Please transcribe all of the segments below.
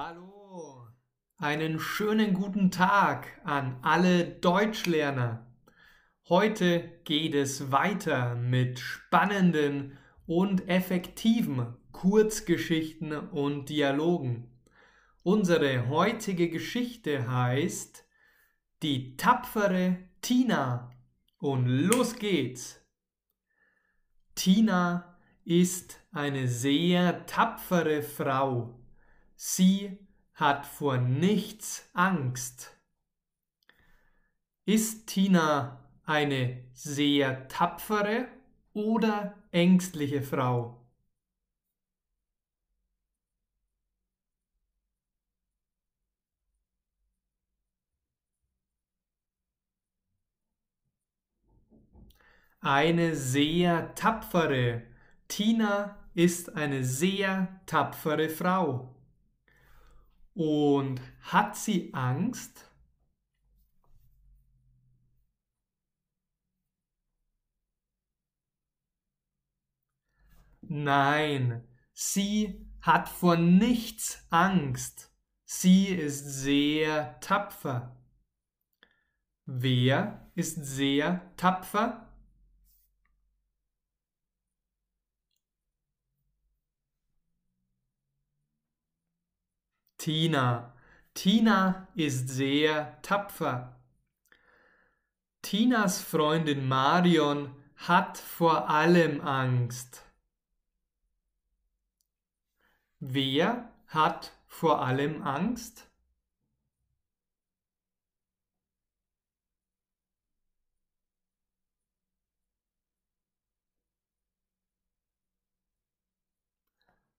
Hallo, einen schönen guten Tag an alle Deutschlerner. Heute geht es weiter mit spannenden und effektiven Kurzgeschichten und Dialogen. Unsere heutige Geschichte heißt Die tapfere Tina und los geht's. Tina ist eine sehr tapfere Frau. Sie hat vor nichts Angst. Ist Tina eine sehr tapfere oder ängstliche Frau? Eine sehr tapfere. Tina ist eine sehr tapfere Frau. Und hat sie Angst? Nein, sie hat vor nichts Angst. Sie ist sehr tapfer. Wer ist sehr tapfer? Tina. Tina ist sehr tapfer. Tinas Freundin Marion hat vor allem Angst. Wer hat vor allem Angst?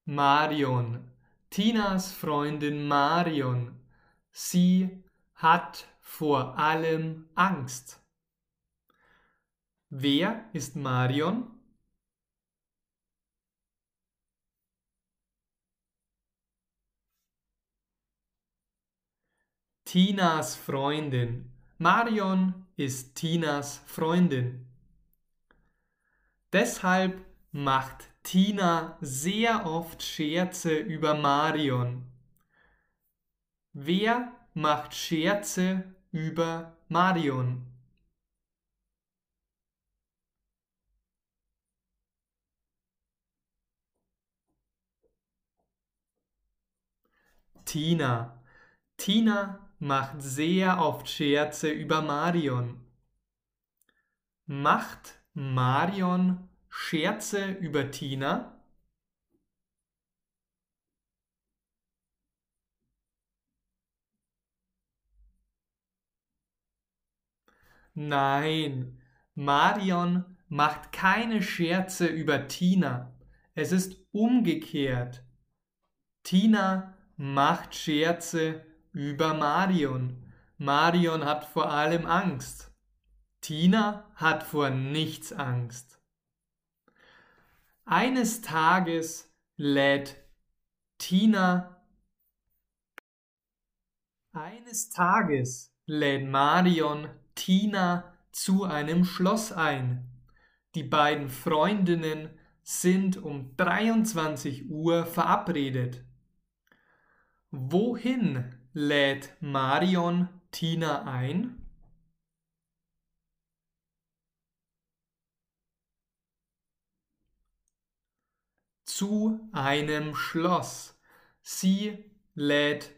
Marion. Tinas Freundin Marion. Sie hat vor allem Angst. Wer ist Marion? Tinas Freundin. Marion ist Tinas Freundin. Deshalb macht Tina sehr oft Scherze über Marion. Wer macht Scherze über Marion? Tina. Tina macht sehr oft Scherze über Marion. Macht Marion Scherze über Tina? Nein, Marion macht keine Scherze über Tina. Es ist umgekehrt. Tina macht Scherze über Marion. Marion hat vor allem Angst. Tina hat vor nichts Angst. Eines Tages lädt Tina eines Tages lädt Marion Tina zu einem Schloss ein. Die beiden Freundinnen sind um 23 Uhr verabredet. Wohin lädt Marion Tina ein? Zu einem Schloss. Sie lädt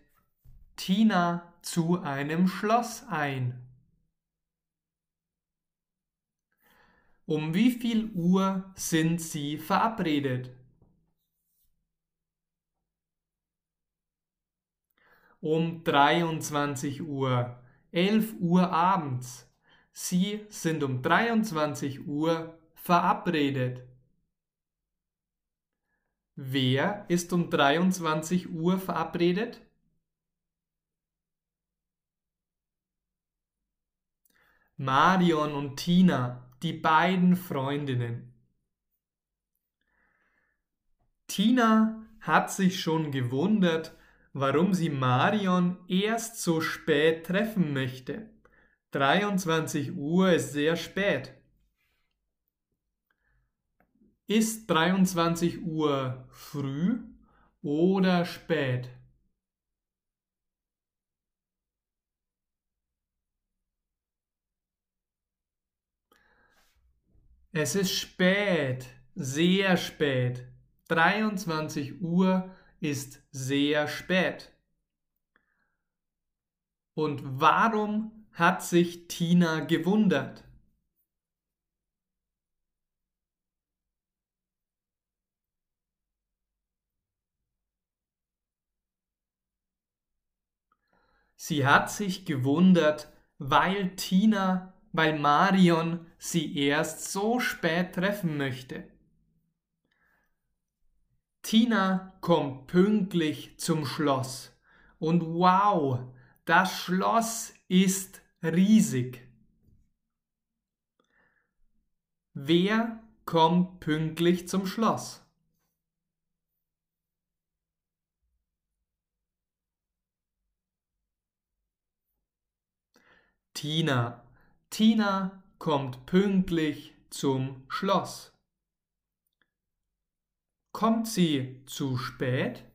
Tina zu einem Schloss ein. Um wie viel Uhr sind Sie verabredet? Um 23 Uhr, 11 Uhr abends. Sie sind um 23 Uhr verabredet. Wer ist um 23 Uhr verabredet? Marion und Tina, die beiden Freundinnen. Tina hat sich schon gewundert, warum sie Marion erst so spät treffen möchte. 23 Uhr ist sehr spät. Ist 23 Uhr früh oder spät? Es ist spät, sehr spät. 23 Uhr ist sehr spät. Und warum hat sich Tina gewundert? Sie hat sich gewundert, weil Tina, weil Marion sie erst so spät treffen möchte. Tina kommt pünktlich zum Schloss. Und wow, das Schloss ist riesig. Wer kommt pünktlich zum Schloss? Tina. Tina kommt pünktlich zum Schloss. Kommt sie zu spät?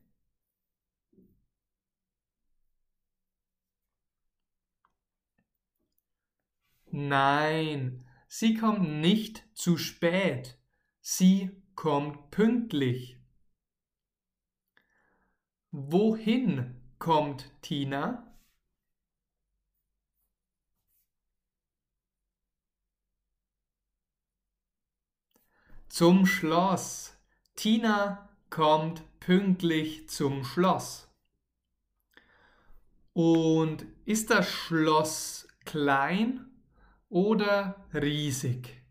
Nein, sie kommt nicht zu spät. Sie kommt pünktlich. Wohin kommt Tina? Zum Schloss. Tina kommt pünktlich zum Schloss. Und ist das Schloss klein oder riesig?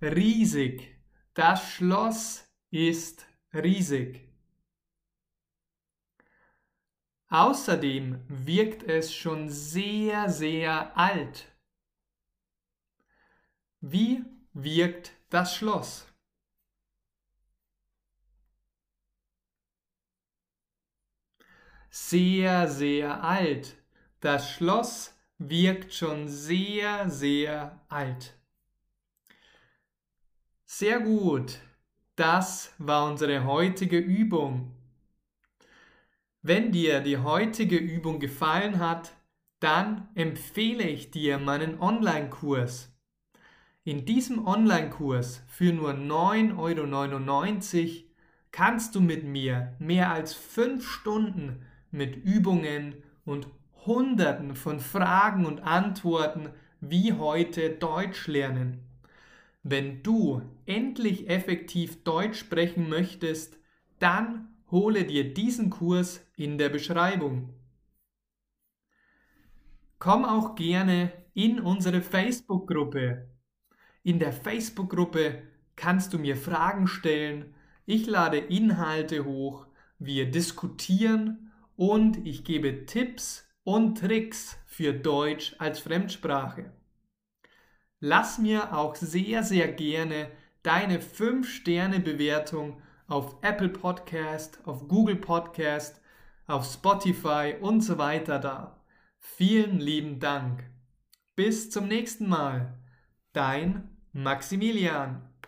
Riesig. Das Schloss ist riesig. Außerdem wirkt es schon sehr, sehr alt. Wie wirkt das Schloss? Sehr, sehr alt. Das Schloss wirkt schon sehr, sehr alt. Sehr gut. Das war unsere heutige Übung. Wenn dir die heutige Übung gefallen hat, dann empfehle ich dir meinen Online-Kurs. In diesem Online-Kurs für nur 9,99 Euro kannst du mit mir mehr als 5 Stunden mit Übungen und Hunderten von Fragen und Antworten wie heute Deutsch lernen. Wenn du endlich effektiv Deutsch sprechen möchtest, dann hole dir diesen Kurs in der Beschreibung. Komm auch gerne in unsere Facebook-Gruppe. In der Facebook-Gruppe kannst du mir Fragen stellen, ich lade Inhalte hoch, wir diskutieren und ich gebe Tipps und Tricks für Deutsch als Fremdsprache. Lass mir auch sehr, sehr gerne deine 5-Sterne-Bewertung auf Apple Podcast, auf Google Podcast, auf Spotify und so weiter da. Vielen lieben Dank. Bis zum nächsten Mal. Dein Maximilian.